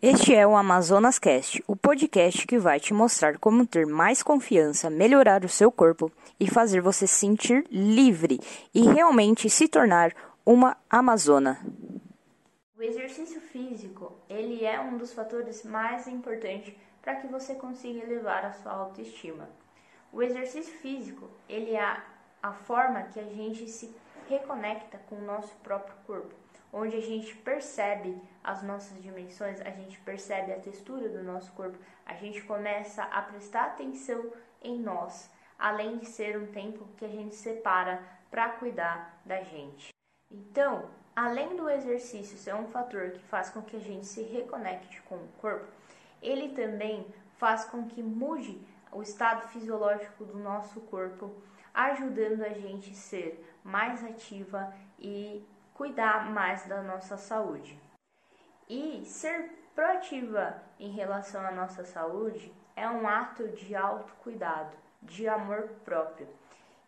Este é o Amazonas Cast, o podcast que vai te mostrar como ter mais confiança, melhorar o seu corpo e fazer você se sentir livre e realmente se tornar uma amazona. O exercício físico, ele é um dos fatores mais importantes para que você consiga elevar a sua autoestima. O exercício físico, ele é a, a forma que a gente se reconecta com o nosso próprio corpo onde a gente percebe as nossas dimensões, a gente percebe a textura do nosso corpo, a gente começa a prestar atenção em nós, além de ser um tempo que a gente separa para cuidar da gente. Então, além do exercício ser um fator que faz com que a gente se reconecte com o corpo, ele também faz com que mude o estado fisiológico do nosso corpo, ajudando a gente a ser mais ativa e cuidar mais da nossa saúde. E ser proativa em relação à nossa saúde é um ato de autocuidado, de amor próprio,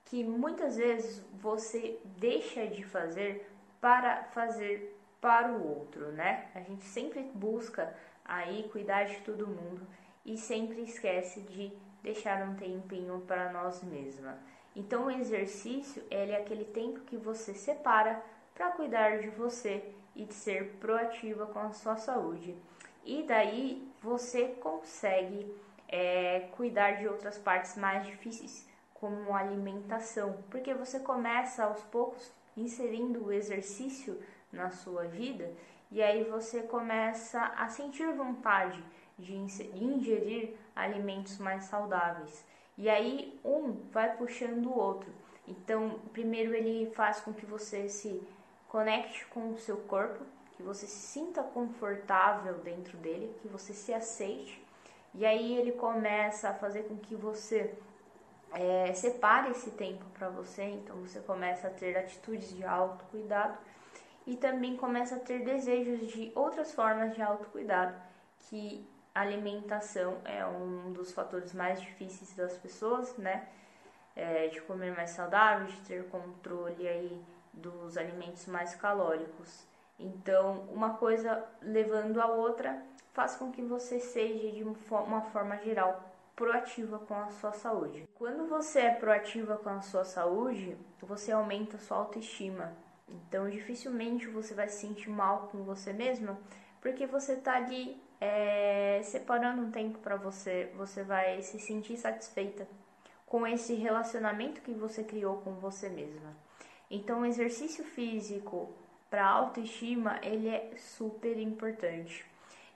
que muitas vezes você deixa de fazer para fazer para o outro, né? A gente sempre busca aí cuidar de todo mundo e sempre esquece de deixar um tempinho para nós mesmas. Então o exercício é aquele tempo que você separa para cuidar de você e de ser proativa com a sua saúde. E daí você consegue é, cuidar de outras partes mais difíceis, como alimentação, porque você começa aos poucos inserindo o exercício na sua vida e aí você começa a sentir vontade de ingerir alimentos mais saudáveis. E aí um vai puxando o outro. Então, primeiro ele faz com que você se Conecte com o seu corpo, que você se sinta confortável dentro dele, que você se aceite. E aí ele começa a fazer com que você é, separe esse tempo para você. Então você começa a ter atitudes de autocuidado e também começa a ter desejos de outras formas de autocuidado, que alimentação é um dos fatores mais difíceis das pessoas, né? É, de comer mais saudável, de ter controle aí dos alimentos mais calóricos. Então, uma coisa levando a outra faz com que você seja de uma forma geral proativa com a sua saúde. Quando você é proativa com a sua saúde, você aumenta a sua autoestima. Então, dificilmente você vai se sentir mal com você mesma, porque você está ali é, separando um tempo para você, você vai se sentir satisfeita com esse relacionamento que você criou com você mesma. Então, o exercício físico para autoestima, ele é super importante.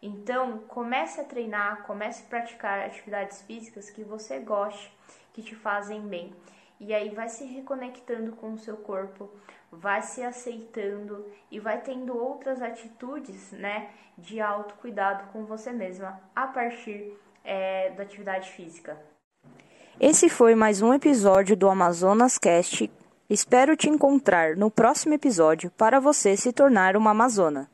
Então, comece a treinar, comece a praticar atividades físicas que você goste, que te fazem bem. E aí vai se reconectando com o seu corpo, vai se aceitando e vai tendo outras atitudes, né, de autocuidado com você mesma a partir é, da atividade física. Esse foi mais um episódio do Amazonas Cast Espero te encontrar no próximo episódio para você se tornar uma Amazona.